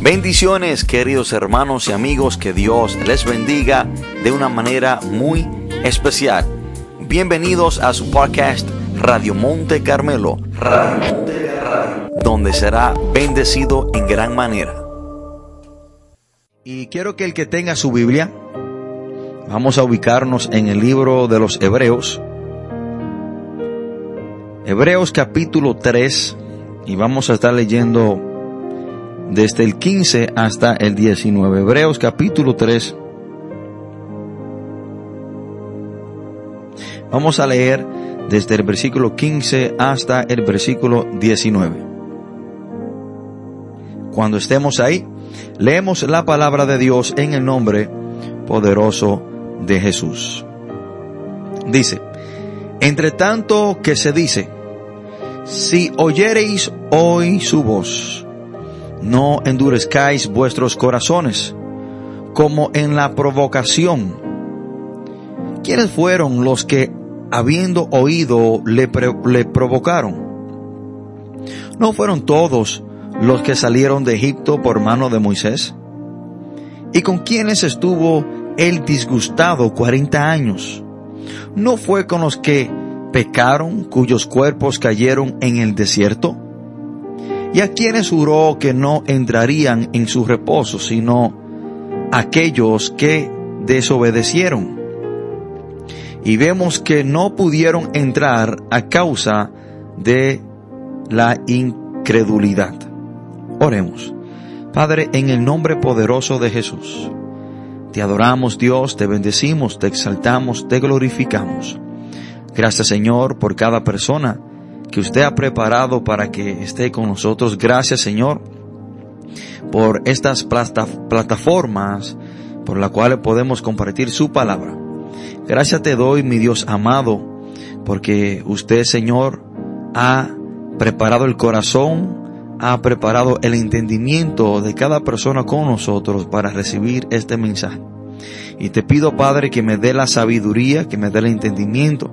Bendiciones queridos hermanos y amigos, que Dios les bendiga de una manera muy especial. Bienvenidos a su podcast Radio Monte Carmelo, donde será bendecido en gran manera. Y quiero que el que tenga su Biblia, vamos a ubicarnos en el libro de los Hebreos, Hebreos capítulo 3, y vamos a estar leyendo desde el 15 hasta el 19. Hebreos capítulo 3. Vamos a leer desde el versículo 15 hasta el versículo 19. Cuando estemos ahí, leemos la palabra de Dios en el nombre poderoso de Jesús. Dice, entre tanto que se dice, si oyereis hoy su voz, no endurezcáis vuestros corazones, como en la provocación. ¿Quiénes fueron los que, habiendo oído, le, provocaron? ¿No fueron todos los que salieron de Egipto por mano de Moisés? ¿Y con quiénes estuvo él disgustado cuarenta años? ¿No fue con los que pecaron, cuyos cuerpos cayeron en el desierto? Y a quienes juró que no entrarían en su reposo, sino aquellos que desobedecieron. Y vemos que no pudieron entrar a causa de la incredulidad. Oremos. Padre, en el nombre poderoso de Jesús, te adoramos Dios, te bendecimos, te exaltamos, te glorificamos. Gracias Señor por cada persona que usted ha preparado para que esté con nosotros. Gracias Señor por estas plataformas por las cuales podemos compartir su palabra. Gracias te doy, mi Dios amado, porque usted, Señor, ha preparado el corazón, ha preparado el entendimiento de cada persona con nosotros para recibir este mensaje. Y te pido, Padre, que me dé la sabiduría, que me dé el entendimiento.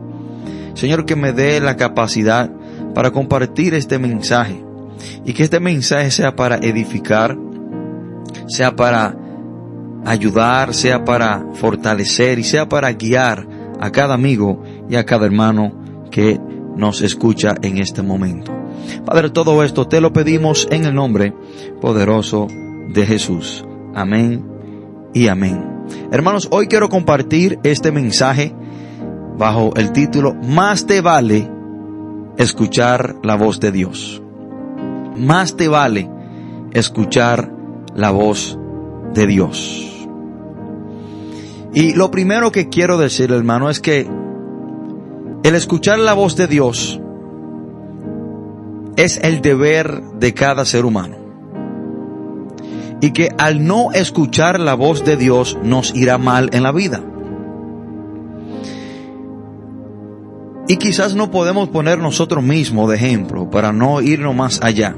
Señor, que me dé la capacidad para compartir este mensaje y que este mensaje sea para edificar, sea para ayudar, sea para fortalecer y sea para guiar a cada amigo y a cada hermano que nos escucha en este momento. Padre, todo esto te lo pedimos en el nombre poderoso de Jesús. Amén y amén. Hermanos, hoy quiero compartir este mensaje bajo el título Más te vale escuchar la voz de Dios. Más te vale escuchar la voz de Dios. Y lo primero que quiero decir, hermano, es que el escuchar la voz de Dios es el deber de cada ser humano. Y que al no escuchar la voz de Dios nos irá mal en la vida. Y quizás no podemos poner nosotros mismos de ejemplo para no irnos más allá.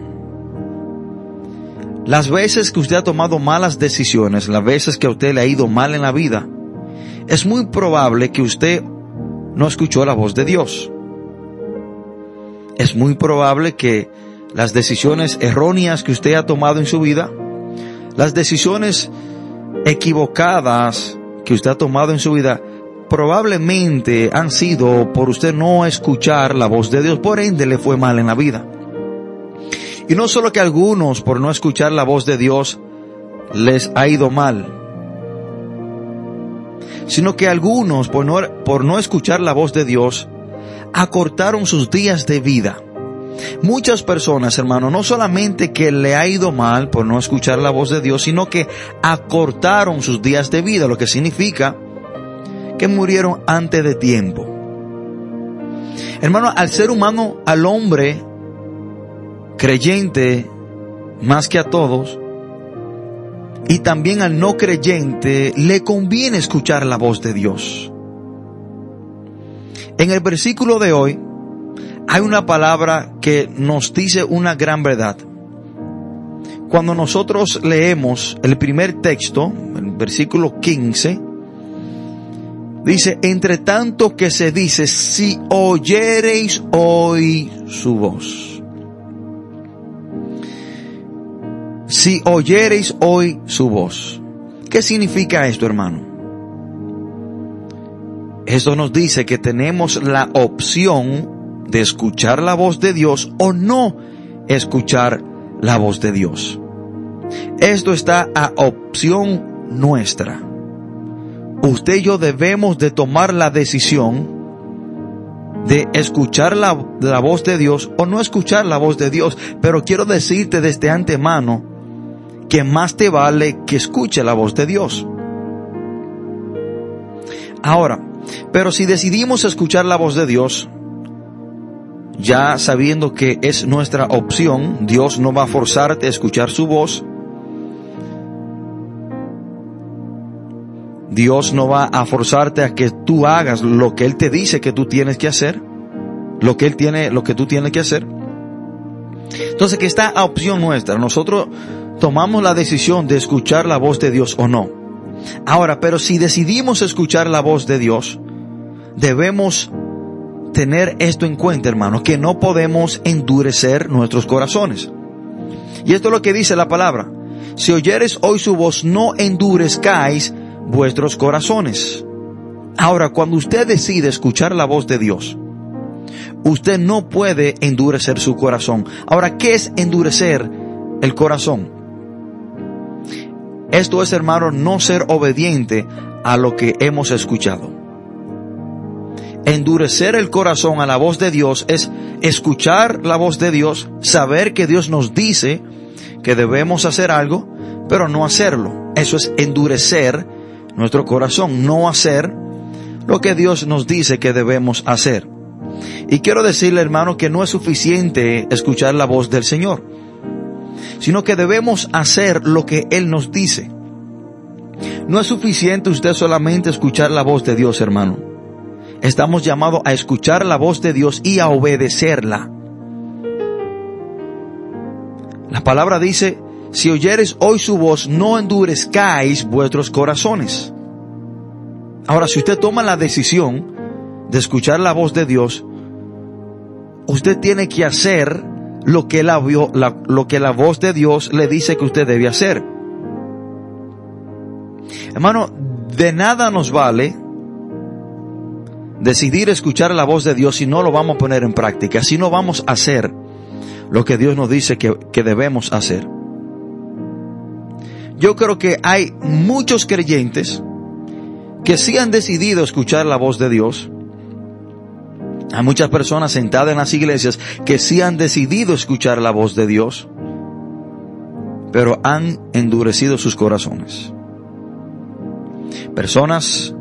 Las veces que usted ha tomado malas decisiones, las veces que a usted le ha ido mal en la vida, es muy probable que usted no escuchó la voz de Dios. Es muy probable que las decisiones erróneas que usted ha tomado en su vida, las decisiones equivocadas que usted ha tomado en su vida, probablemente han sido por usted no escuchar la voz de Dios, por ende le fue mal en la vida. Y no solo que algunos por no escuchar la voz de Dios les ha ido mal, sino que algunos por no, por no escuchar la voz de Dios acortaron sus días de vida. Muchas personas, hermano, no solamente que le ha ido mal por no escuchar la voz de Dios, sino que acortaron sus días de vida, lo que significa que murieron antes de tiempo. Hermano, al ser humano, al hombre creyente, más que a todos, y también al no creyente, le conviene escuchar la voz de Dios. En el versículo de hoy hay una palabra que nos dice una gran verdad. Cuando nosotros leemos el primer texto, el versículo 15, Dice, entre tanto que se dice, si oyereis hoy su voz. si oyereis hoy su voz. ¿Qué significa esto, hermano? Esto nos dice que tenemos la opción de escuchar la voz de Dios o no escuchar la voz de Dios. Esto está a opción nuestra. Usted y yo debemos de tomar la decisión de escuchar la, la, voz de Dios o no escuchar la voz de Dios. Pero quiero decirte desde antemano que más te vale que escuche la voz de Dios. Ahora, pero si decidimos escuchar la voz de Dios, ya sabiendo que es nuestra opción, Dios no va a forzarte a escuchar su voz, Dios no va a forzarte a que tú hagas lo que Él te dice que tú tienes que hacer, lo que Él tiene, lo que tú tienes que hacer. Entonces que está a opción nuestra. Nosotros tomamos la decisión de escuchar la voz de Dios o no. Ahora, pero si decidimos escuchar la voz de Dios, debemos tener esto en cuenta, hermano, que no podemos endurecer nuestros corazones. Y esto es lo que dice la palabra. Si oyeres hoy su voz, no endurezcáis vuestros corazones. Ahora, cuando usted decide escuchar la voz de Dios, usted no puede endurecer su corazón. Ahora, ¿qué es endurecer el corazón? Esto es, hermano, no ser obediente a lo que hemos escuchado. Endurecer el corazón a la voz de Dios es escuchar la voz de Dios, saber que Dios nos dice que debemos hacer algo, pero no hacerlo. Eso es endurecer nuestro corazón, no hacer lo que Dios nos dice que debemos hacer. Y quiero decirle, hermano, que no es suficiente escuchar la voz del Señor, sino que debemos hacer lo que Él nos dice. No es suficiente usted solamente escuchar la voz de Dios, hermano. Estamos llamados a escuchar la voz de Dios y a obedecerla. La palabra dice, si oyeres hoy su voz, no endurezcáis vuestros corazones. Ahora, si usted toma la decisión de escuchar la voz de Dios, usted tiene que hacer lo que la, lo que la voz de Dios le dice que usted debe hacer. Hermano, de nada nos vale decidir escuchar la voz de Dios si no lo vamos a poner en práctica, si no vamos a hacer lo que Dios nos dice que, que debemos hacer yo creo que hay muchos creyentes que sí han decidido escuchar la voz de Dios. Hay muchas personas sentadas en las iglesias que sí han decidido escuchar la voz de Dios, pero han endurecido sus corazones. Personas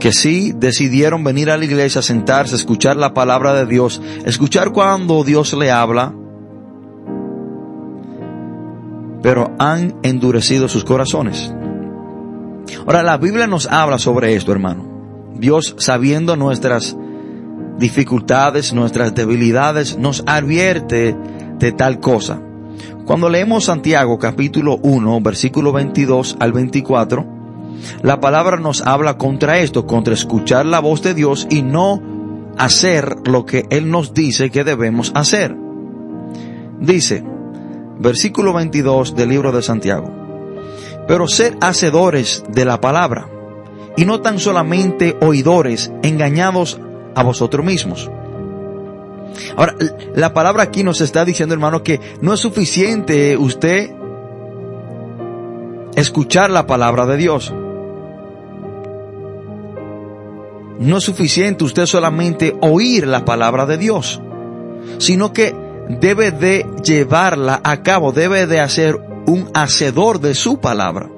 que sí decidieron venir a la iglesia, sentarse, escuchar la palabra de Dios, escuchar cuando Dios le habla, pero han endurecido sus corazones. Ahora, la Biblia nos habla sobre esto, hermano. Dios, sabiendo nuestras dificultades, nuestras debilidades, nos advierte de tal cosa. Cuando leemos Santiago capítulo 1, versículo 22 al 24, la palabra nos habla contra esto, contra escuchar la voz de Dios y no hacer lo que Él nos dice que debemos hacer. Dice, versículo 22 del libro de Santiago. Pero ser hacedores de la palabra y no tan solamente oidores engañados a vosotros mismos. Ahora, la palabra aquí nos está diciendo, hermano, que no es suficiente usted escuchar la palabra de Dios. No es suficiente usted solamente oír la palabra de Dios, sino que debe de llevarla a cabo, debe de hacer un hacedor de su palabra.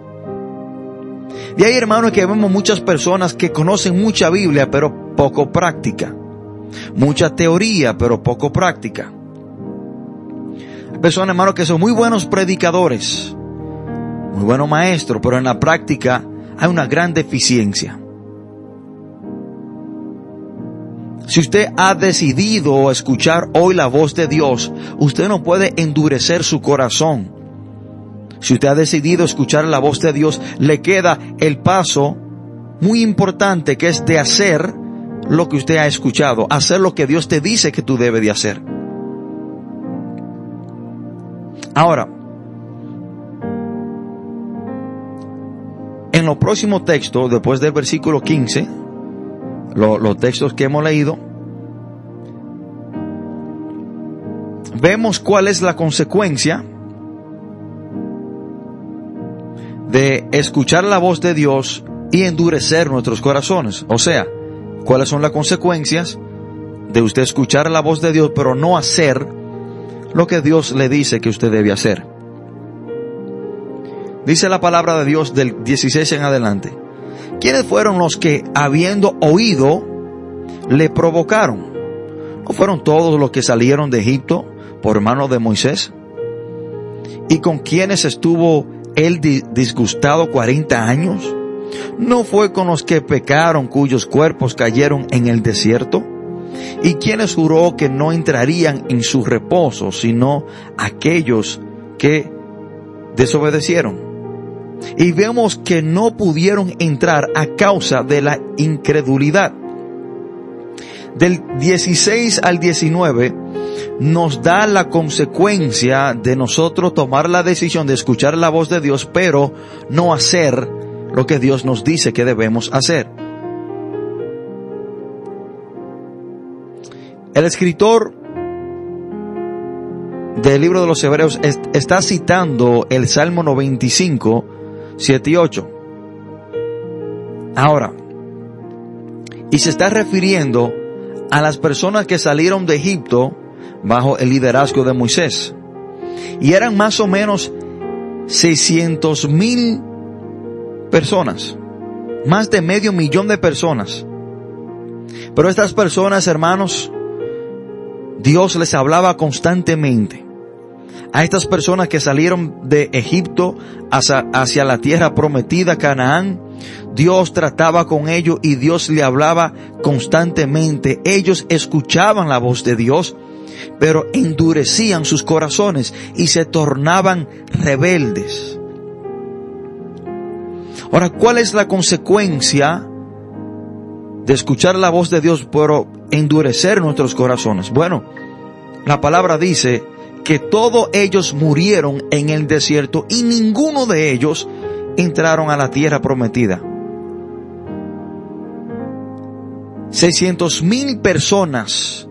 Y hay hermanos que vemos muchas personas que conocen mucha Biblia pero poco práctica. Mucha teoría pero poco práctica. Hay personas hermanos que son muy buenos predicadores, muy buenos maestros, pero en la práctica hay una gran deficiencia. Si usted ha decidido escuchar hoy la voz de Dios, usted no puede endurecer su corazón. Si usted ha decidido escuchar la voz de Dios, le queda el paso muy importante que es de hacer lo que usted ha escuchado, hacer lo que Dios te dice que tú debes de hacer. Ahora, en los próximos textos, después del versículo 15, los textos que hemos leído, vemos cuál es la consecuencia de escuchar la voz de Dios y endurecer nuestros corazones. O sea, cuáles son las consecuencias de usted escuchar la voz de Dios pero no hacer lo que Dios le dice que usted debe hacer. Dice la palabra de Dios del 16 en adelante. ¿Quiénes fueron los que, habiendo oído, le provocaron? ¿No fueron todos los que salieron de Egipto por mano de Moisés? ¿Y con quienes estuvo él disgustado 40 años? ¿No fue con los que pecaron cuyos cuerpos cayeron en el desierto? ¿Y quienes juró que no entrarían en su reposo, sino aquellos que desobedecieron? Y vemos que no pudieron entrar a causa de la incredulidad. Del 16 al 19 nos da la consecuencia de nosotros tomar la decisión de escuchar la voz de Dios, pero no hacer lo que Dios nos dice que debemos hacer. El escritor del libro de los Hebreos está citando el Salmo 95, 7 y 8. Ahora, y se está refiriendo a las personas que salieron de Egipto bajo el liderazgo de Moisés. Y eran más o menos 600 mil personas. Más de medio millón de personas. Pero estas personas, hermanos, Dios les hablaba constantemente. A estas personas que salieron de Egipto hacia, la tierra prometida, Canaán, Dios trataba con ellos y Dios le hablaba constantemente. Ellos escuchaban la voz de Dios, pero endurecían sus corazones y se tornaban rebeldes. Ahora, ¿cuál es la consecuencia de escuchar la voz de Dios, pero endurecer nuestros corazones? Bueno, la palabra dice que todos ellos murieron en el desierto y ninguno de ellos entraron a la tierra prometida. 600 mil personas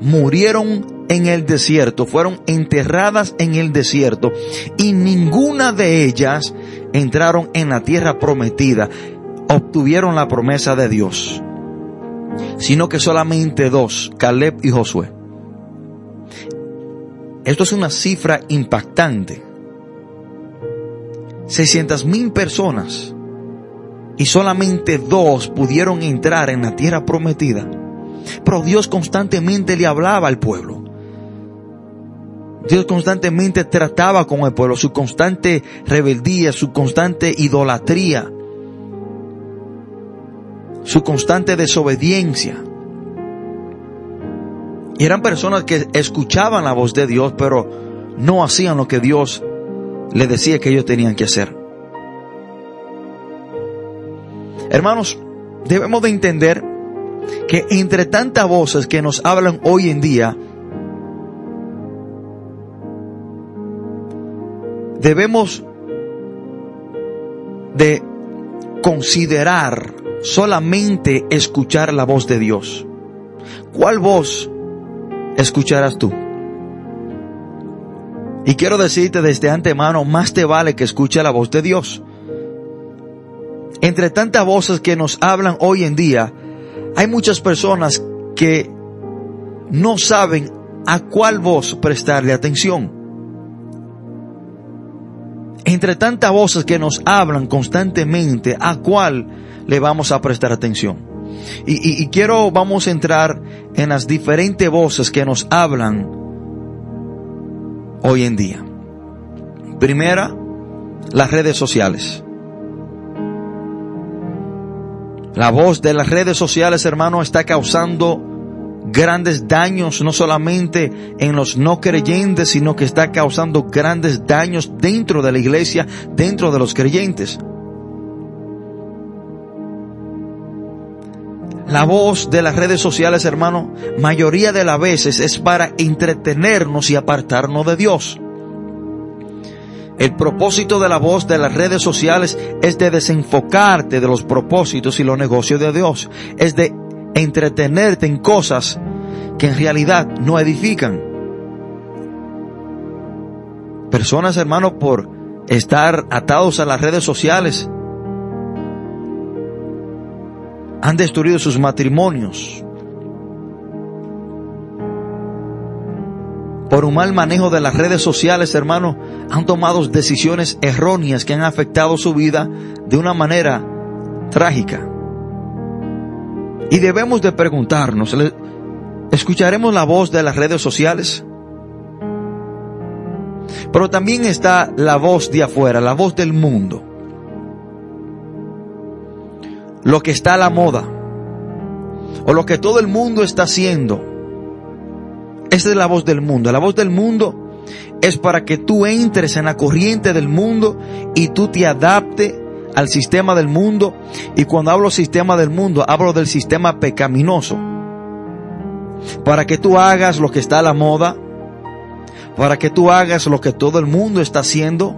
murieron en el desierto, fueron enterradas en el desierto y ninguna de ellas entraron en la tierra prometida, obtuvieron la promesa de Dios, sino que solamente dos, Caleb y Josué. Esto es una cifra impactante. 600 mil personas y solamente dos pudieron entrar en la tierra prometida. Pero Dios constantemente le hablaba al pueblo. Dios constantemente trataba con el pueblo, su constante rebeldía, su constante idolatría, su constante desobediencia. Y eran personas que escuchaban la voz de Dios, pero no hacían lo que Dios le decía que ellos tenían que hacer. Hermanos, debemos de entender que entre tantas voces que nos hablan hoy en día, debemos de considerar solamente escuchar la voz de Dios. ¿Cuál voz escucharás tú? Y quiero decirte desde antemano, más te vale que escuche la voz de Dios. Entre tantas voces que nos hablan hoy en día, hay muchas personas que no saben a cuál voz prestarle atención. Entre tantas voces que nos hablan constantemente, ¿a cuál le vamos a prestar atención? Y, quiero, vamos a entrar en las diferentes voces que nos hablan hoy en día. Primera, las redes sociales. La voz de las redes sociales, hermano, está causando grandes daños, no solamente en los no creyentes, sino que está causando grandes daños dentro de la iglesia, dentro de los creyentes. La voz de las redes sociales, hermano, mayoría de las veces es para entretenernos y apartarnos de Dios. El propósito de la voz de las redes sociales es de desenfocarte de los propósitos y los negocios de Dios. Es de entretenerte en cosas que en realidad no edifican. Personas, hermanos, por estar atados a las redes sociales, han destruido sus matrimonios, por un mal manejo de las redes sociales, hermano, han tomado decisiones erróneas que han afectado su vida de una manera trágica. Y debemos de preguntarnos, ¿escucharemos la voz de las redes sociales? Pero también está la voz de afuera, la voz del mundo. Lo que está a la moda. O lo que todo el mundo está haciendo esa es la voz del mundo. La voz del mundo es para que tú entres en la corriente del mundo y tú te adaptes al sistema del mundo. Y cuando hablo sistema del mundo, hablo del sistema pecaminoso. Para que tú hagas lo que está a la moda. Para que tú hagas lo que todo el mundo está haciendo.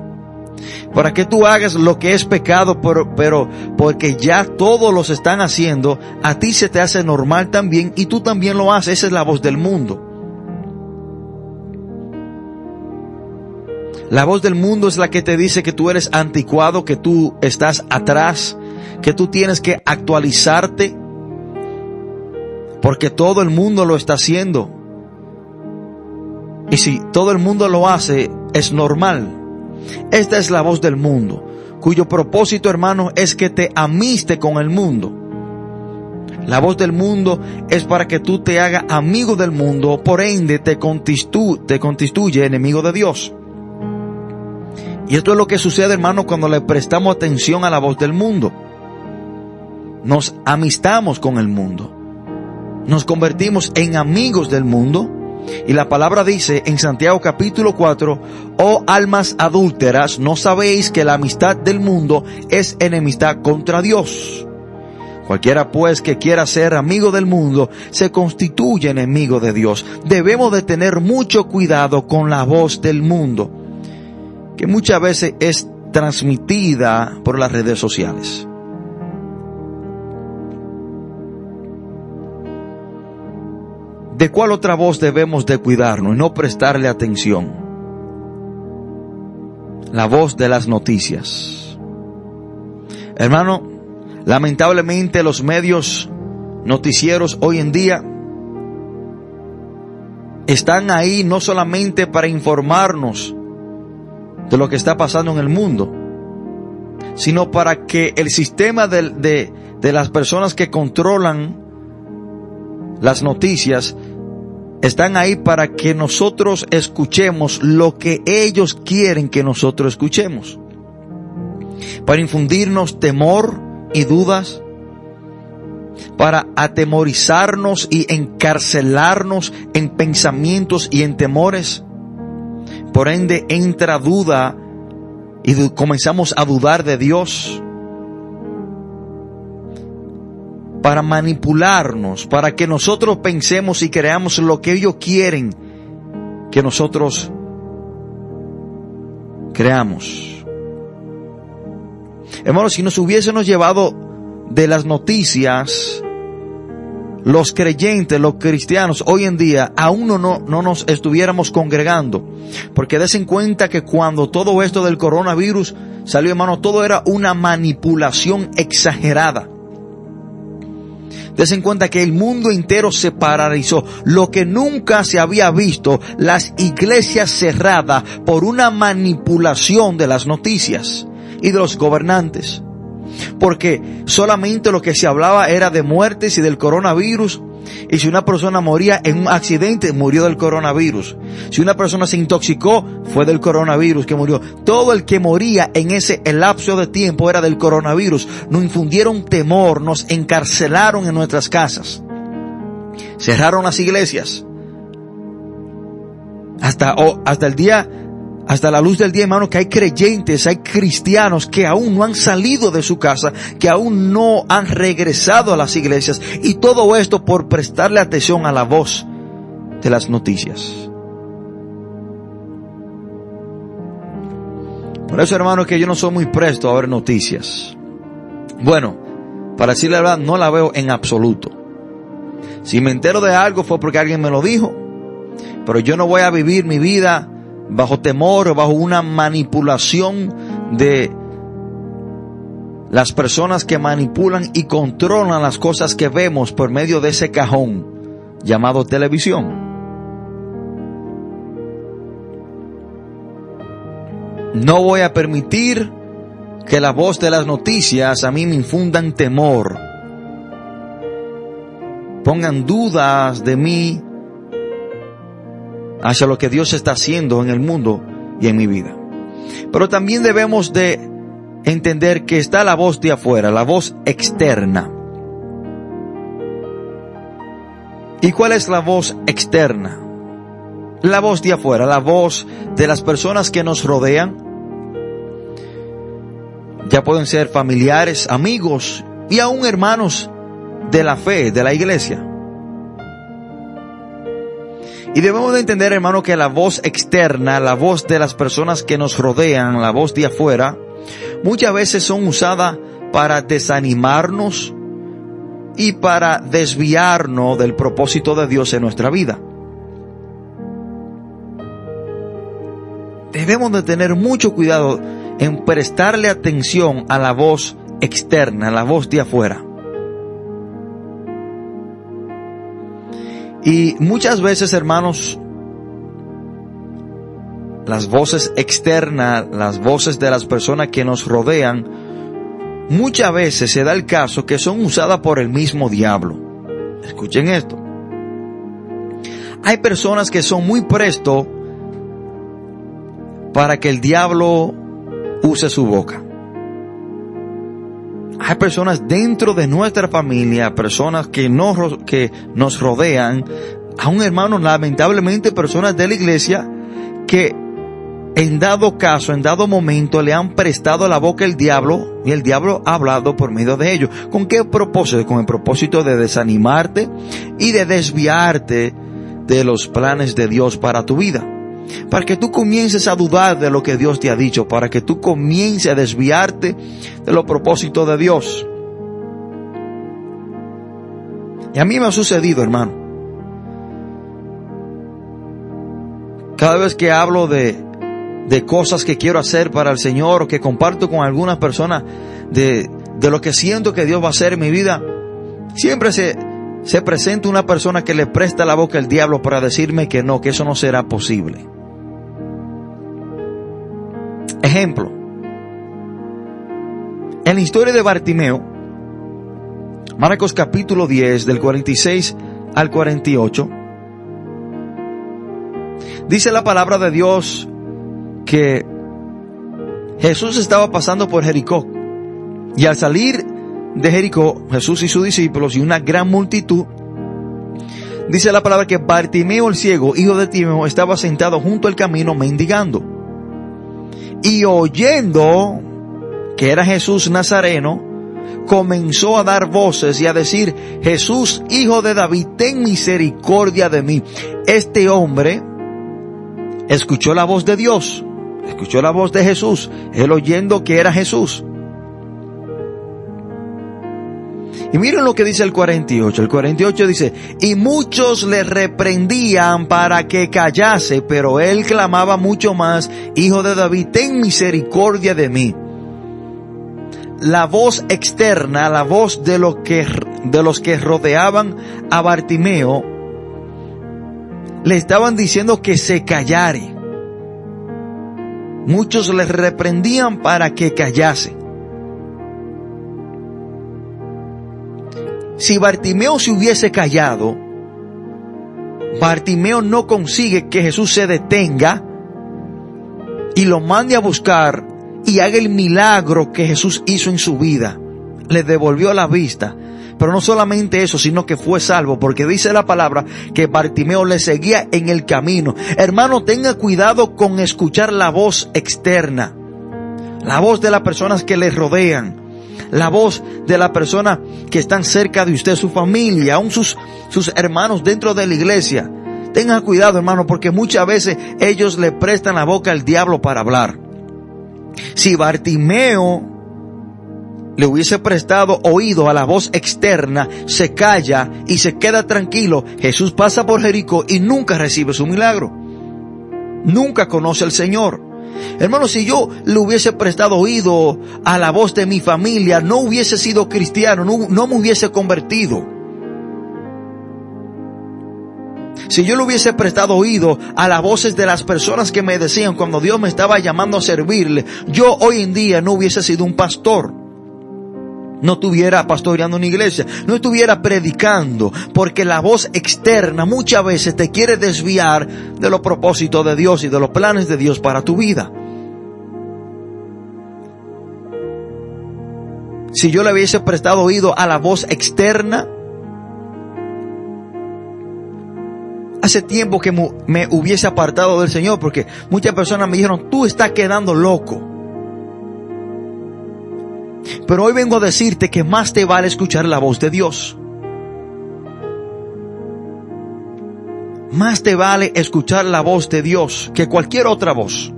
Para que tú hagas lo que es pecado, pero, pero porque ya todos los están haciendo, a ti se te hace normal también y tú también lo haces. Esa es la voz del mundo. La voz del mundo es la que te dice que tú eres anticuado, que tú estás atrás, que tú tienes que actualizarte, porque todo el mundo lo está haciendo. Y si todo el mundo lo hace, es normal. Esta es la voz del mundo, cuyo propósito, hermano, es que te amiste con el mundo. La voz del mundo es para que tú te hagas amigo del mundo, por ende te, te constituye enemigo de Dios. Y esto es lo que sucede, hermano, cuando le prestamos atención a la voz del mundo. Nos amistamos con el mundo. Nos convertimos en amigos del mundo. Y la palabra dice en Santiago capítulo 4, oh almas adúlteras, ¿no sabéis que la amistad del mundo es enemistad contra Dios? Cualquiera pues que quiera ser amigo del mundo se constituye enemigo de Dios. Debemos de tener mucho cuidado con la voz del mundo que muchas veces es transmitida por las redes sociales. ¿De cuál otra voz debemos de cuidarnos y no prestarle atención? La voz de las noticias. Hermano, lamentablemente los medios noticieros hoy en día están ahí no solamente para informarnos de lo que está pasando en el mundo, sino para que el sistema de, de, de las personas que controlan las noticias están ahí para que nosotros escuchemos lo que ellos quieren que nosotros escuchemos. Para infundirnos temor y dudas. Para atemorizarnos y encarcelarnos en pensamientos y en temores. Por ende entra duda y comenzamos a dudar de Dios. Para manipularnos, para que nosotros pensemos y creamos lo que ellos quieren que nosotros creamos. Hermanos, si nos hubiésemos llevado de las noticias los creyentes, los cristianos, hoy en día aún no, no, no nos estuviéramos congregando. Porque des en cuenta que cuando todo esto del coronavirus salió, hermano, todo era una manipulación exagerada. Des en cuenta que el mundo entero se paralizó. Lo que nunca se había visto, las iglesias cerradas por una manipulación de las noticias y de los gobernantes porque solamente lo que se hablaba era de muertes y del coronavirus. Y si una persona moría en un accidente, murió del coronavirus. Si una persona se intoxicó, fue del coronavirus que murió. Todo el que moría en ese lapso de tiempo era del coronavirus. Nos infundieron temor, nos encarcelaron en nuestras casas. Cerraron las iglesias. Hasta, hasta el día hasta la luz del día, hermano, que hay creyentes, hay cristianos que aún no han salido de su casa, que aún no han regresado a las iglesias. Y todo esto por prestarle atención a la voz de las noticias. Por eso, hermano, que yo no soy muy presto a ver noticias. Bueno, para decirle la verdad, no la veo en absoluto. Si me entero de algo fue porque alguien me lo dijo. Pero yo no voy a vivir mi vida bajo temor bajo una manipulación de las personas que manipulan y controlan las cosas que vemos por medio de ese cajón llamado televisión. No voy a permitir que la voz de las noticias a mí me infundan temor, pongan dudas de mí hacia lo que Dios está haciendo en el mundo y en mi vida. Pero también debemos de entender que está la voz de afuera, la voz externa. ¿Y cuál es la voz externa? La voz de afuera, la voz de las personas que nos rodean. Ya pueden ser familiares, amigos y aún hermanos de la fe, de la iglesia. Y debemos de entender, hermano, que la voz externa, la voz de las personas que nos rodean, la voz de afuera, muchas veces son usadas para desanimarnos y para desviarnos del propósito de Dios en nuestra vida. Debemos de tener mucho cuidado en prestarle atención a la voz externa, a la voz de afuera. Y muchas veces, hermanos, las voces externas, las voces de las personas que nos rodean, muchas veces se da el caso que son usadas por el mismo diablo. Escuchen esto. Hay personas que son muy presto para que el diablo use su boca. Hay personas dentro de nuestra familia, personas que nos, que nos rodean, a un hermano, lamentablemente personas de la iglesia, que en dado caso, en dado momento, le han prestado la boca al diablo y el diablo ha hablado por medio de ellos. ¿Con qué propósito? Con el propósito de desanimarte y de desviarte de los planes de Dios para tu vida para que tú comiences a dudar de lo que Dios te ha dicho, para que tú comiences a desviarte de los propósitos de Dios. Y a mí me ha sucedido, hermano. Cada vez que hablo de, de cosas que quiero hacer para el Señor o que comparto con algunas personas de, de lo que siento que Dios va a hacer en mi vida, siempre se, se presenta una persona que le presta la boca al diablo para decirme que no, que eso no será posible. Ejemplo. En la historia de Bartimeo, Marcos capítulo 10 del 46 al 48, dice la palabra de Dios que Jesús estaba pasando por Jericó y al salir de Jericó, Jesús y sus discípulos y una gran multitud, dice la palabra que Bartimeo el ciego, hijo de Timeo, estaba sentado junto al camino mendigando y oyendo que era Jesús Nazareno, comenzó a dar voces y a decir, Jesús, hijo de David, ten misericordia de mí. Este hombre escuchó la voz de Dios, escuchó la voz de Jesús, él oyendo que era Jesús. Y miren lo que dice el 48. El 48 dice, y muchos le reprendían para que callase, pero él clamaba mucho más, Hijo de David, ten misericordia de mí. La voz externa, la voz de, lo que, de los que rodeaban a Bartimeo, le estaban diciendo que se callare. Muchos le reprendían para que callase. Si Bartimeo se hubiese callado, Bartimeo no consigue que Jesús se detenga y lo mande a buscar y haga el milagro que Jesús hizo en su vida. Le devolvió la vista. Pero no solamente eso, sino que fue salvo, porque dice la palabra que Bartimeo le seguía en el camino. Hermano, tenga cuidado con escuchar la voz externa, la voz de las personas que le rodean la voz de la persona que están cerca de usted, su familia, aún sus, sus hermanos dentro de la iglesia. Tengan cuidado, hermano, porque muchas veces ellos le prestan la boca al diablo para hablar. Si Bartimeo le hubiese prestado oído a la voz externa, se calla y se queda tranquilo, Jesús pasa por Jericó y nunca recibe su milagro. Nunca conoce al Señor. Hermano, si yo le hubiese prestado oído a la voz de mi familia, no hubiese sido cristiano, no, no me hubiese convertido. Si yo le hubiese prestado oído a las voces de las personas que me decían cuando Dios me estaba llamando a servirle, yo hoy en día no hubiese sido un pastor. No estuviera pastoreando una iglesia, no estuviera predicando, porque la voz externa muchas veces te quiere desviar de los propósitos de Dios y de los planes de Dios para tu vida. Si yo le hubiese prestado oído a la voz externa, hace tiempo que me hubiese apartado del Señor porque muchas personas me dijeron, tú estás quedando loco. Pero hoy vengo a decirte que más te vale escuchar la voz de Dios. Más te vale escuchar la voz de Dios que cualquier otra voz.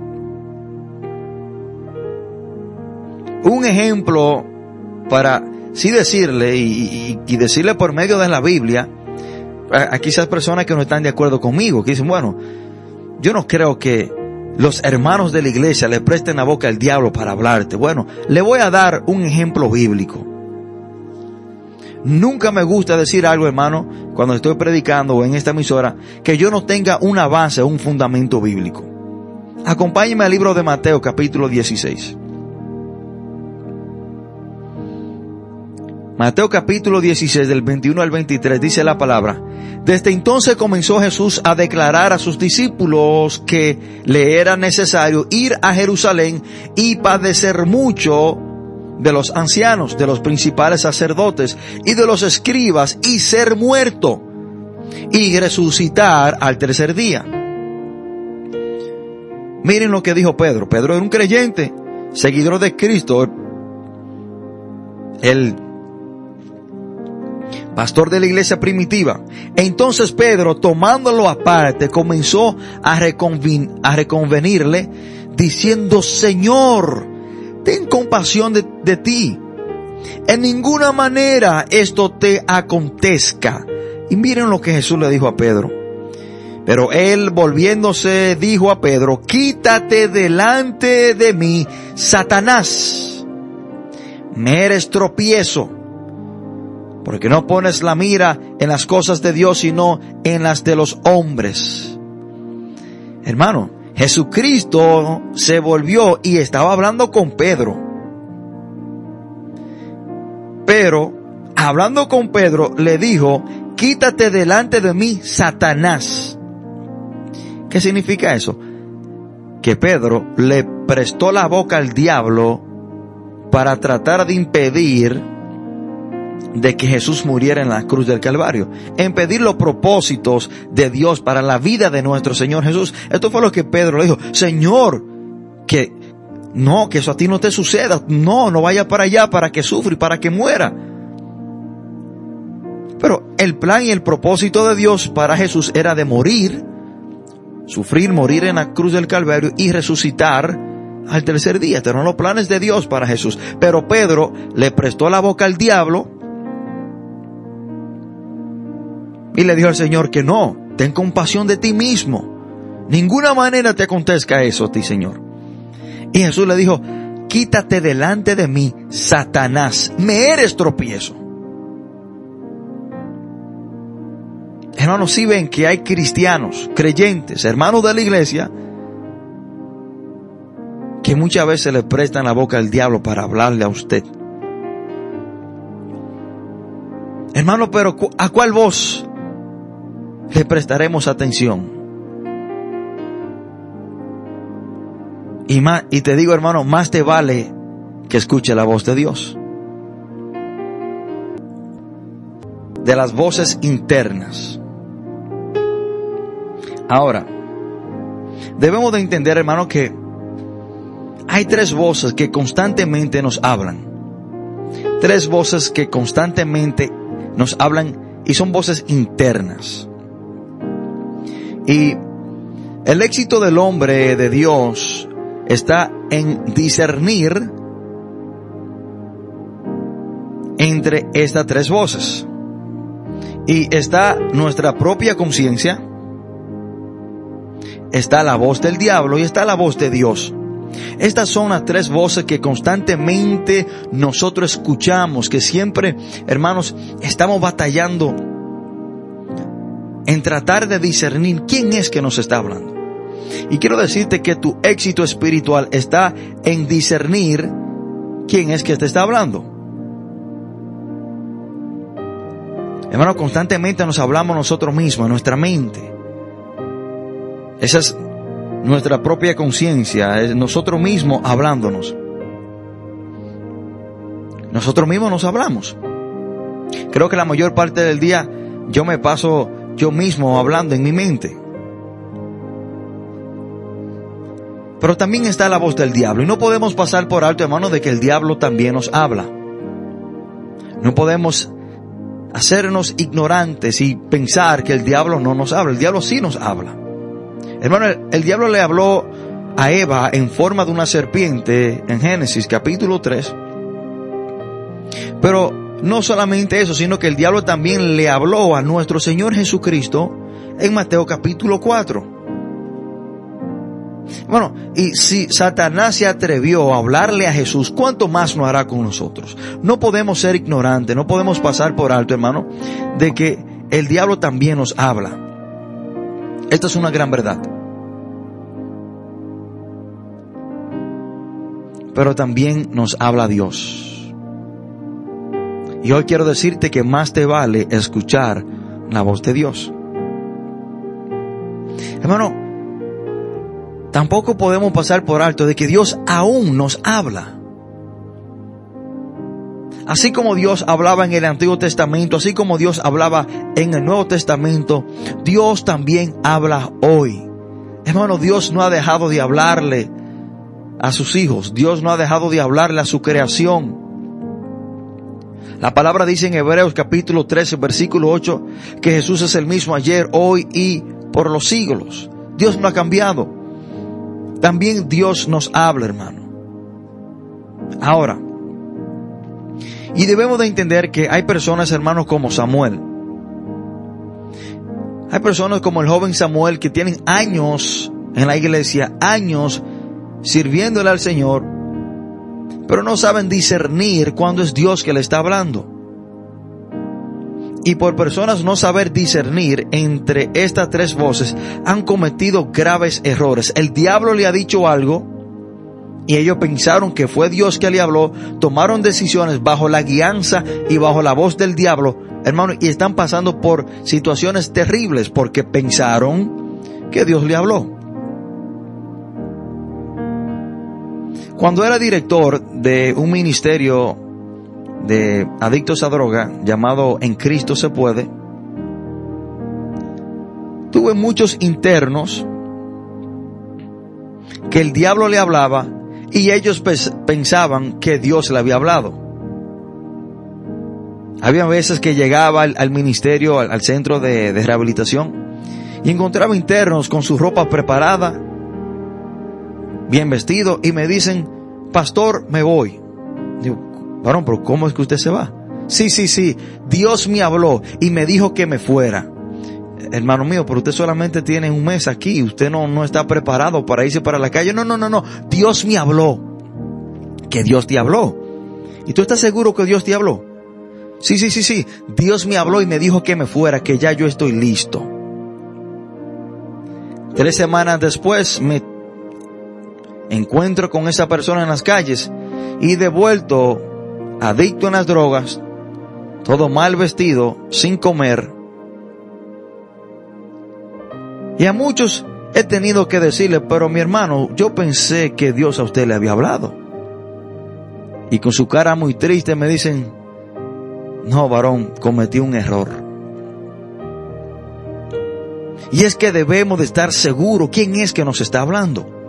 Un ejemplo para sí decirle y, decirle por medio de la Biblia, aquí esas personas que no están de acuerdo conmigo, que dicen, bueno, yo no creo que los hermanos de la iglesia le presten la boca al diablo para hablarte. Bueno, le voy a dar un ejemplo bíblico. Nunca me gusta decir algo, hermano, cuando estoy predicando o en esta emisora, que yo no tenga una base, un fundamento bíblico. Acompáñeme al libro de Mateo capítulo 16. Mateo capítulo 16 del 21 al 23 dice la palabra, desde entonces comenzó Jesús a declarar a sus discípulos que le era necesario ir a Jerusalén y padecer mucho de los ancianos, de los principales sacerdotes y de los escribas y ser muerto y resucitar al tercer día. Miren lo que dijo Pedro. Pedro era un creyente, seguidor de Cristo. Él pastor de la iglesia primitiva. Entonces Pedro, tomándolo aparte, comenzó a, reconvenirle diciendo, Señor, ten compasión de, de ti. En ninguna manera esto te acontezca. Y miren lo que Jesús le dijo a Pedro. Pero él volviéndose dijo a Pedro, quítate delante de mí, Satanás. Me eres tropiezo porque no pones la mira en las cosas de Dios, sino en las de los hombres. Hermano, Jesucristo se volvió y estaba hablando con Pedro. Pero, hablando con Pedro, le dijo, quítate delante de mí, Satanás. ¿Qué significa eso? Que Pedro le prestó la boca al diablo para tratar de impedir de que Jesús muriera en la cruz del Calvario, en pedir los propósitos de Dios para la vida de nuestro Señor Jesús. Esto fue lo que Pedro le dijo, Señor, que no, que eso a ti no te suceda, no, no vaya para allá para que sufra y para que muera. Pero el plan y el propósito de Dios para Jesús era de morir, sufrir, morir en la cruz del Calvario y resucitar al tercer día. Estos eran los planes de Dios para Jesús. Pero Pedro le prestó la boca al diablo Y le dijo al Señor que no, ten compasión de ti mismo. Ninguna manera te acontezca eso a ti, Señor. Y Jesús le dijo, quítate delante de mí, Satanás, me eres tropiezo. Hermanos, si ven que hay cristianos, creyentes, hermanos de la iglesia, que muchas veces le prestan la boca al diablo para hablarle a usted. Hermano, pero ¿a cuál voz le prestaremos atención. Y, más, y te digo hermano, más te vale que escuche la voz de Dios. De las voces internas. Ahora, debemos de entender hermano que hay tres voces que constantemente nos hablan. Tres voces que constantemente nos hablan y son voces internas. Y el éxito del hombre de Dios está en discernir entre estas tres voces. Y está nuestra propia conciencia, está la voz del diablo y está la voz de Dios. Estas son las tres voces que constantemente nosotros escuchamos, que siempre, hermanos, estamos batallando en tratar de discernir quién es que nos está hablando. Y quiero decirte que tu éxito espiritual está en discernir quién es que te está hablando. Hermano, constantemente nos hablamos nosotros mismos, nuestra mente. Esa es nuestra propia conciencia, es nosotros mismos hablándonos. Nosotros mismos nos hablamos. Creo que la mayor parte del día yo me paso yo mismo hablando en mi mente. Pero también está la voz del diablo y no podemos pasar por alto, hermano, de que el diablo también nos habla. No podemos hacernos ignorantes y pensar que el diablo no nos habla. El diablo sí nos habla. Hermano, el, diablo le habló a Eva en forma de una serpiente en Génesis capítulo 3. Pero no solamente eso, sino que el diablo también le habló a nuestro Señor Jesucristo en Mateo capítulo 4. Bueno, y si Satanás se atrevió a hablarle a Jesús, ¿cuánto más no hará con nosotros? No podemos ser ignorantes, no podemos pasar por alto, hermano, de que el diablo también nos habla. Esta es una gran verdad. Pero también nos habla Dios. Y hoy quiero decirte que más te vale escuchar la voz de Dios. Hermano, tampoco podemos pasar por alto de que Dios aún nos habla. Así como Dios hablaba en el Antiguo Testamento, así como Dios hablaba en el Nuevo Testamento, Dios también habla hoy. Hermano, Dios no ha dejado de hablarle a sus hijos. Dios no ha dejado de hablarle a su creación. La palabra dice en Hebreos capítulo 13, versículo 8, que Jesús es el mismo ayer, hoy y por los siglos. Dios no ha cambiado. También Dios nos habla, hermano. Ahora, y debemos de entender que hay personas, hermanos, como Samuel. Hay personas como el joven Samuel que tienen años en la iglesia, años sirviéndole al Señor, pero no saben discernir cuándo es Dios que le está hablando. Y por personas no saber discernir entre estas tres voces, han cometido graves errores. El diablo le ha dicho algo, y ellos pensaron que fue Dios que le habló, tomaron decisiones bajo la guianza y bajo la voz del diablo, hermano, y están pasando por situaciones terribles porque pensaron que Dios le habló. Cuando era director de un ministerio de adictos a droga llamado En Cristo se puede, tuve muchos internos que el diablo le hablaba y ellos pensaban que Dios le había hablado. Había veces que llegaba al, ministerio, al, centro de, rehabilitación, y encontraba internos con su ropa preparada, bien vestido, y me dicen, pastor, me voy. Digo, varón, pero ¿cómo es que usted se va? Sí, sí, sí, Dios me habló y me dijo que me fuera. Hermano mío, pero usted solamente tiene un mes aquí, usted no, no está preparado para irse para la calle. No, no, no, no, Dios me habló. Que Dios te habló. ¿Y tú estás seguro que Dios te habló? Sí, sí, sí, sí. Dios me habló y me dijo que me fuera, que ya yo estoy listo. Tres semanas después me encuentro con esa persona en las calles y devuelto, adicto a las drogas, todo mal vestido, sin comer, y a muchos he tenido que decirle, pero mi hermano, yo pensé que Dios a usted le había hablado. Y con su cara muy triste me dicen, no, varón, cometí un error. Y es que debemos de estar seguros quién es que nos está hablando.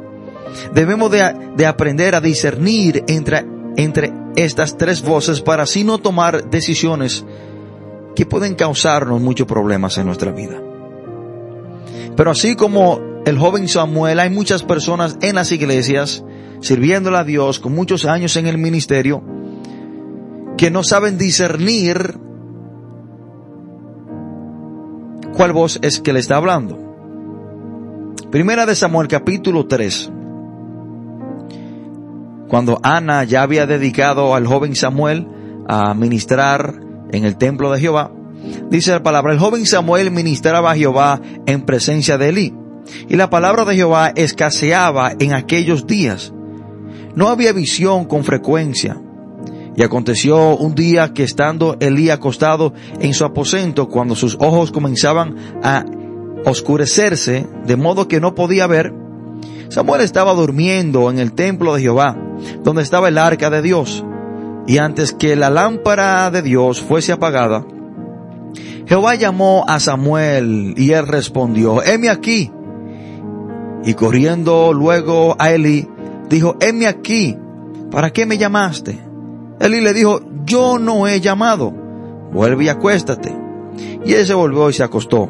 Debemos de, de, aprender a discernir entre, entre estas tres voces para así no tomar decisiones que pueden causarnos muchos problemas en nuestra vida. Pero así como el joven Samuel, hay muchas personas en las iglesias sirviéndole a Dios con muchos años en el ministerio, que no saben discernir cuál voz es que le está hablando. Primera de Samuel capítulo 3. Cuando Ana ya había dedicado al joven Samuel a ministrar en el templo de Jehová, dice la palabra, el joven Samuel ministraba a Jehová en presencia de Elí, y la palabra de Jehová escaseaba en aquellos días. No había visión con frecuencia. Y aconteció un día que estando Elí acostado en su aposento, cuando sus ojos comenzaban a oscurecerse, de modo que no podía ver, Samuel estaba durmiendo en el templo de Jehová, donde estaba el arca de Dios. Y antes que la lámpara de Dios fuese apagada, Jehová llamó a Samuel y él respondió, heme aquí. Y corriendo luego a Eli, dijo, heme aquí, ¿para qué me llamaste? Eli le dijo, yo no he llamado, vuelve y acuéstate. Y él se volvió y se acostó.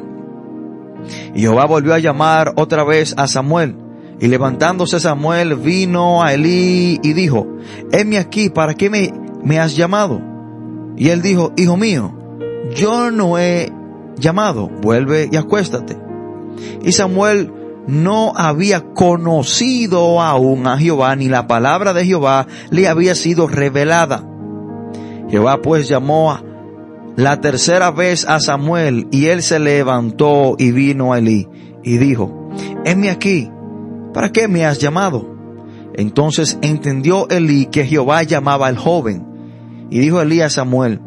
Y Jehová volvió a llamar otra vez a Samuel. Y levantándose Samuel vino a Elí y dijo, heme aquí, ¿para qué me, has llamado? Y él dijo, hijo mío, yo no he llamado, vuelve y acuéstate. Y Samuel no había conocido aún a Jehová, ni la palabra de Jehová le había sido revelada. Jehová pues llamó la tercera vez a Samuel y él se levantó y vino a Elí y dijo, heme aquí, ¿para qué me has llamado? Entonces entendió Elí que Jehová llamaba al joven y dijo Elí a Samuel,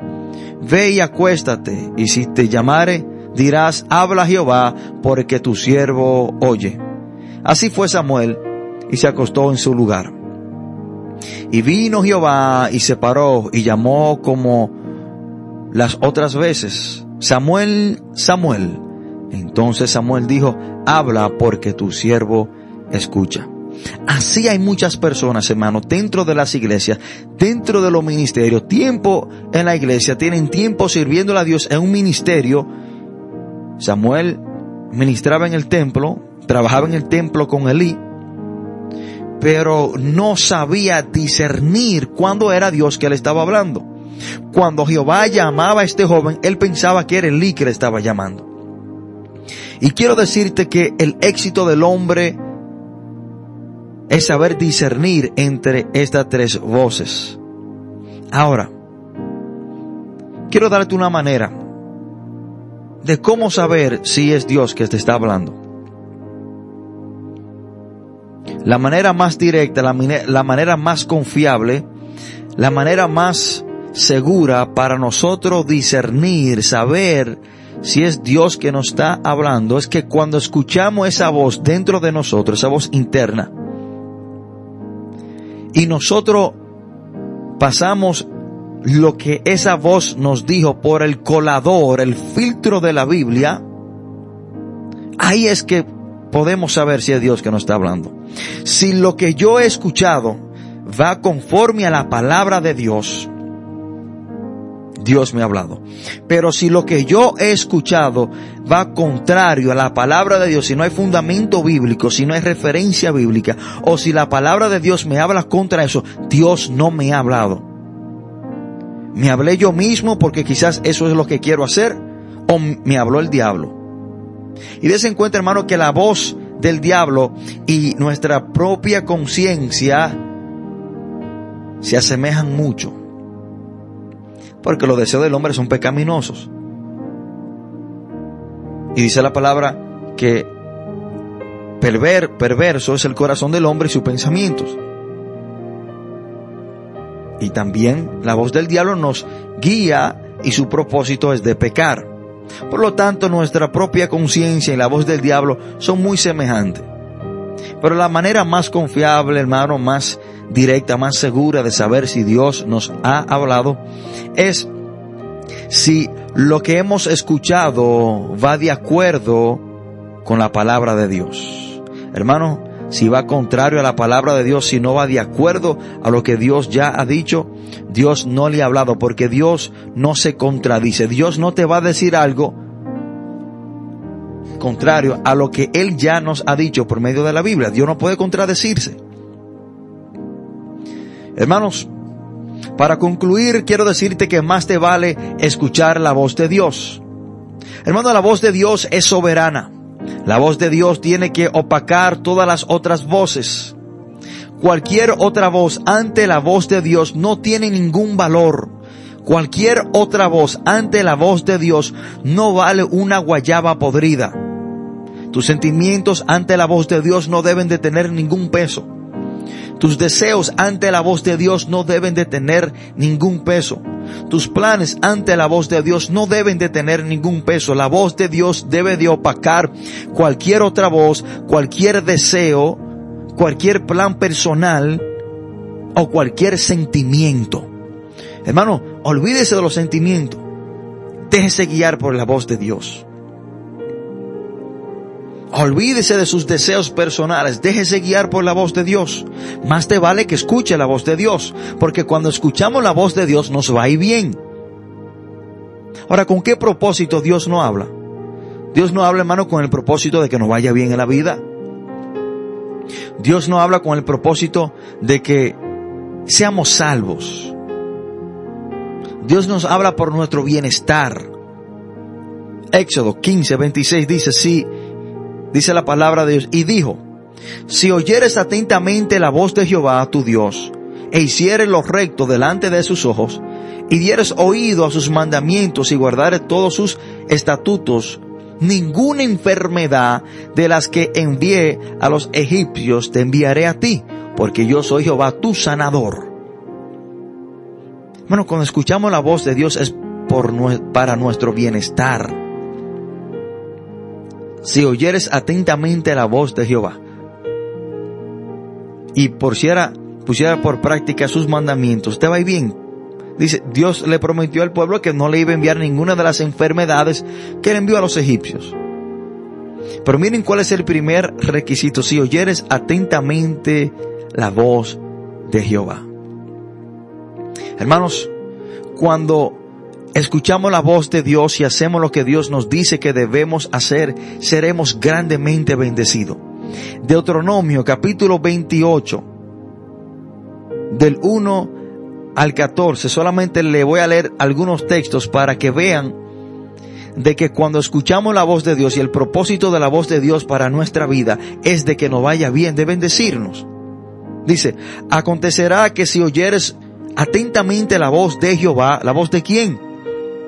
ve y acuéstate y si te llamare, dirás, habla Jehová, porque tu siervo oye. Así fue Samuel, y se acostó en su lugar. Y vino Jehová y se paró y llamó como las otras veces, Samuel, Samuel. Entonces Samuel dijo, habla porque tu siervo escucha. Así hay muchas personas, hermano, dentro de las iglesias, dentro de los ministerios, tiempo en la iglesia, tienen tiempo sirviendo a Dios en un ministerio, Samuel ministraba en el templo, trabajaba en el templo con Elí, pero no sabía discernir cuándo era Dios que le estaba hablando. Cuando Jehová llamaba a este joven, él pensaba que era Elí que le estaba llamando. Y quiero decirte que el éxito del hombre es saber discernir entre estas tres voces. Ahora, quiero darte una manera de cómo saber si es Dios que te está hablando. La manera más directa, la, la, manera más confiable, la manera más segura para nosotros discernir, saber si es Dios que nos está hablando, es que cuando escuchamos esa voz dentro de nosotros, esa voz interna, y nosotros pasamos lo que esa voz nos dijo por el colador, el filtro de la Biblia, ahí es que podemos saber si es Dios que nos está hablando. Si lo que yo he escuchado va conforme a la palabra de Dios, Dios me ha hablado. Pero si lo que yo he escuchado va contrario a la palabra de Dios, si no hay fundamento bíblico, si no hay referencia bíblica, o si la palabra de Dios me habla contra eso, Dios no me ha hablado. ¿Me hablé yo mismo porque quizás eso es lo que quiero hacer? ¿O me habló el diablo? Y des en cuenta, hermano, que la voz del diablo y nuestra propia conciencia se asemejan mucho. Porque los deseos del hombre son pecaminosos. Y dice la palabra que perver, perverso es el corazón del hombre y sus pensamientos. Y también la voz del diablo nos guía y su propósito es de pecar. Por lo tanto, nuestra propia conciencia y la voz del diablo son muy semejantes. Pero la manera más confiable, hermano, más directa, más segura de saber si Dios nos ha hablado es si lo que hemos escuchado va de acuerdo con la palabra de Dios. Hermano, si va contrario a la palabra de Dios, si no va de acuerdo a lo que Dios ya ha dicho, Dios no le ha hablado porque Dios no se contradice. Dios no te va a decir algo contrario a lo que Él ya nos ha dicho por medio de la Biblia. Dios no puede contradecirse. Hermanos, para concluir quiero decirte que más te vale escuchar la voz de Dios. Hermano, la voz de Dios es soberana. La voz de Dios tiene que opacar todas las otras voces. Cualquier otra voz ante la voz de Dios no tiene ningún valor. Cualquier otra voz ante la voz de Dios no vale una guayaba podrida. Tus sentimientos ante la voz de Dios no deben de tener ningún peso. Tus deseos ante la voz de Dios no deben de tener ningún peso. Tus planes ante la voz de Dios no deben de tener ningún peso. La voz de Dios debe de opacar cualquier otra voz, cualquier deseo, cualquier plan personal o cualquier sentimiento. Hermano, olvídese de los sentimientos. Déjese guiar por la voz de Dios. Olvídese de sus deseos personales, déjese guiar por la voz de Dios. Más te vale que escuche la voz de Dios, porque cuando escuchamos la voz de Dios nos va a ir bien. Ahora, ¿con qué propósito Dios no habla? Dios no habla, hermano, con el propósito de que nos vaya bien en la vida. Dios no habla con el propósito de que seamos salvos. Dios nos habla por nuestro bienestar. Éxodo 15, 26 dice, sí, dice la palabra de Dios, y dijo, si oyeres atentamente la voz de Jehová tu Dios, e hicieres lo recto delante de sus ojos, y dieres oído a sus mandamientos y guardares todos sus estatutos, ninguna enfermedad de las que envié a los egipcios te enviaré a ti, porque yo soy Jehová tu sanador. Bueno, cuando escuchamos la voz de Dios es por, para nuestro bienestar si oyeres atentamente la voz de Jehová y pusiera, pusiera por práctica sus mandamientos, te va bien. Dice, Dios le prometió al pueblo que no le iba a enviar ninguna de las enfermedades que le envió a los egipcios. Pero miren cuál es el primer requisito. Si oyeres atentamente la voz de Jehová. Hermanos, cuando escuchamos la voz de Dios y hacemos lo que Dios nos dice que debemos hacer, seremos grandemente bendecidos. Deuteronomio capítulo 28, del 1 al 14, solamente le voy a leer algunos textos para que vean de que cuando escuchamos la voz de Dios y el propósito de la voz de Dios para nuestra vida es de que nos vaya bien, de bendecirnos. Dice, acontecerá que si oyeres atentamente la voz de Jehová, ¿la voz de quién?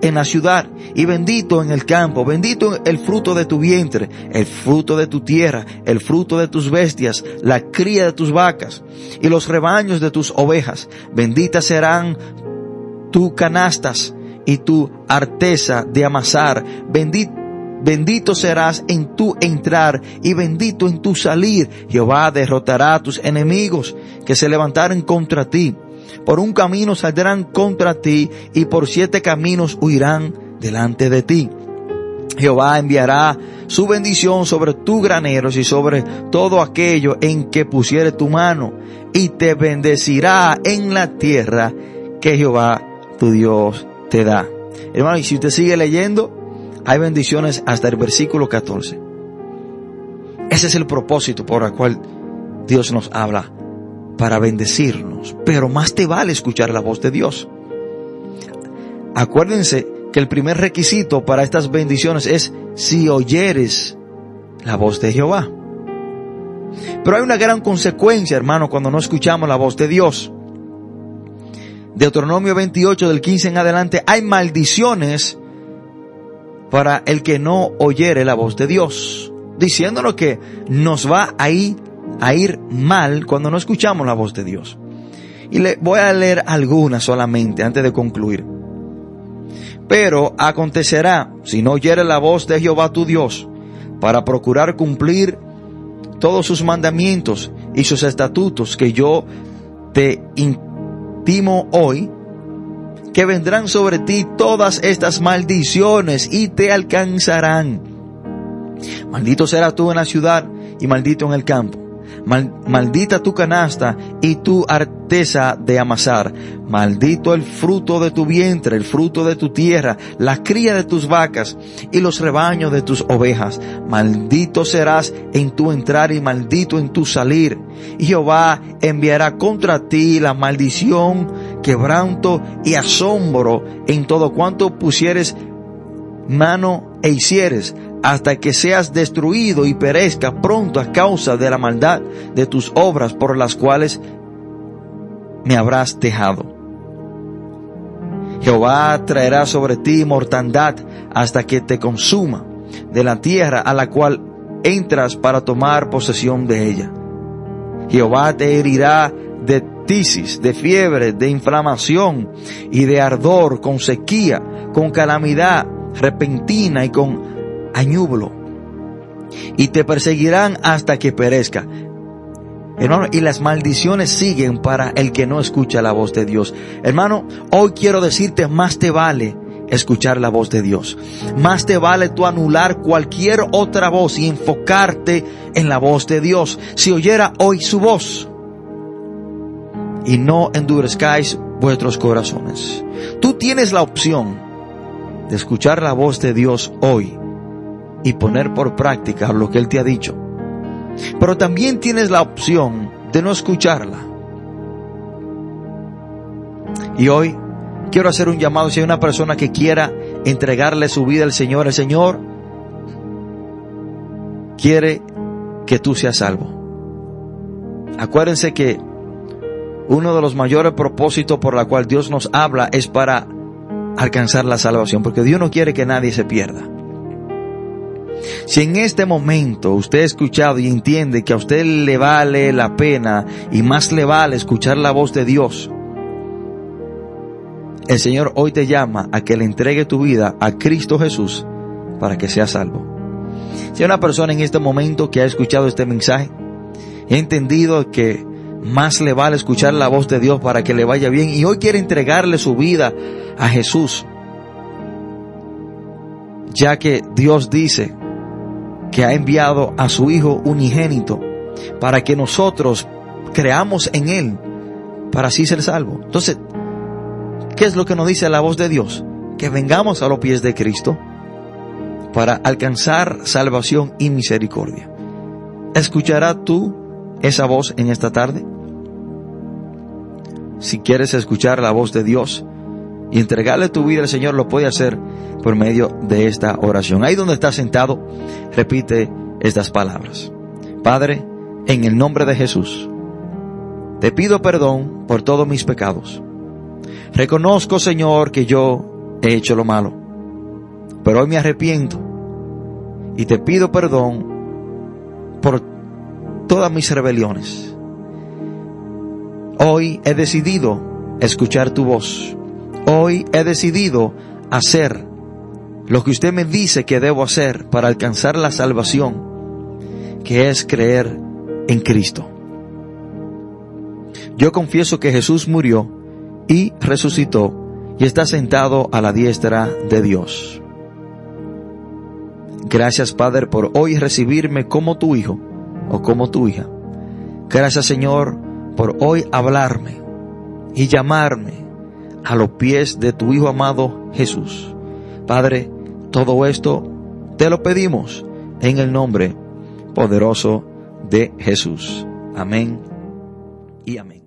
en la ciudad y bendito en el campo, bendito el fruto de tu vientre, el fruto de tu tierra, el fruto de tus bestias, la cría de tus vacas y los rebaños de tus ovejas. Benditas serán tu canastas y tu arteza de amasar. Bendito Bendito serás en tu entrar y bendito en tu salir. Jehová derrotará a tus enemigos que se levantaren contra ti por un camino saldrán contra ti y por siete caminos huirán delante de ti. Jehová enviará su bendición sobre tus graneros y sobre todo aquello en que pusiere tu mano y te bendecirá en la tierra que Jehová tu Dios te da. Hermano, y si usted sigue leyendo, hay bendiciones hasta el versículo 14. Ese es el propósito por el cual Dios nos habla para bendecirnos, pero más te vale escuchar la voz de Dios. Acuérdense que el primer requisito para estas bendiciones es si oyeres la voz de Jehová. Pero hay una gran consecuencia, hermano, cuando no escuchamos la voz de Dios. Deuteronomio 28 del 15 en adelante, hay maldiciones para el que no oyere la voz de Dios, diciéndonos que nos va a ir a ir mal cuando no escuchamos la voz de Dios. Y le voy a leer algunas solamente antes de concluir. Pero acontecerá, si no oyere la voz de Jehová tu Dios, para procurar cumplir todos sus mandamientos y sus estatutos que yo te intimo hoy, que vendrán sobre ti todas estas maldiciones y te alcanzarán Maldito serás tú en la ciudad y maldito en el campo. Maldita tu canasta y tu arteza de amasar. Maldito el fruto de tu vientre, el fruto de tu tierra, la cría de tus vacas y los rebaños de tus ovejas. Maldito serás en tu entrar y maldito en tu salir. Y Jehová enviará contra ti la maldición, quebranto y asombro en todo cuanto pusieres mano e hicieres hasta que seas destruido y perezca pronto a causa de la maldad de tus obras por las cuales me habrás dejado. Jehová traerá sobre ti mortandad hasta que te consuma de la tierra a la cual entras para tomar posesión de ella. Jehová te herirá de tisis, de fiebre, de inflamación y de ardor, con sequía, con calamidad repentina y con añúblo. Y te perseguirán hasta que perezca. Hermano, y las maldiciones siguen para el que no escucha la voz de Dios. Hermano, hoy quiero decirte, más te vale escuchar la voz de Dios. Más te vale tú anular cualquier otra voz y enfocarte en la voz de Dios. Si oyera hoy su voz y no endurezcáis vuestros corazones. Tú tienes la opción de escuchar la voz de Dios hoy y poner por práctica lo que Él te ha dicho. Pero también tienes la opción de no escucharla. Y hoy quiero hacer un llamado si hay una persona que quiera entregarle su vida al Señor, el Señor quiere que tú seas salvo. Acuérdense que uno de los mayores propósitos por la cual Dios nos habla es para alcanzar la salvación, porque Dios no quiere que nadie se pierda. Si en este momento usted ha escuchado y entiende que a usted le vale la pena y más le vale escuchar la voz de Dios, el Señor hoy te llama a que le entregue tu vida a Cristo Jesús para que sea salvo. Si hay una persona en este momento que ha escuchado este mensaje, ha entendido que más le vale escuchar la voz de Dios para que le vaya bien y hoy quiere entregarle su vida a Jesús, ya que Dios dice que ha enviado a su Hijo unigénito para que nosotros creamos en Él para así ser salvos. Entonces, ¿qué es lo que nos dice la voz de Dios? Que vengamos a los pies de Cristo para alcanzar salvación y misericordia. ¿Escuchará tú esa voz en esta tarde? Si quieres escuchar la voz de Dios y entregarle tu vida al Señor, lo puede hacer por medio de esta oración. Ahí donde estás sentado, repite estas palabras. Padre, en el nombre de Jesús, te pido perdón por todos mis pecados. Reconozco, Señor, que yo he hecho lo malo, pero hoy me arrepiento y te pido perdón por todas mis rebeliones. Hoy he decidido escuchar tu voz. Hoy he decidido hacer lo que usted me dice que debo hacer para alcanzar la salvación, que es creer en Cristo. Yo confieso que Jesús murió y resucitó y está sentado a la diestra de Dios. Gracias Padre por hoy recibirme como tu hijo o como tu hija. Gracias Señor por hoy hablarme y llamarme a los pies de tu Hijo amado Jesús. Padre, todo esto te lo pedimos en el nombre poderoso de Jesús. Amén y amén.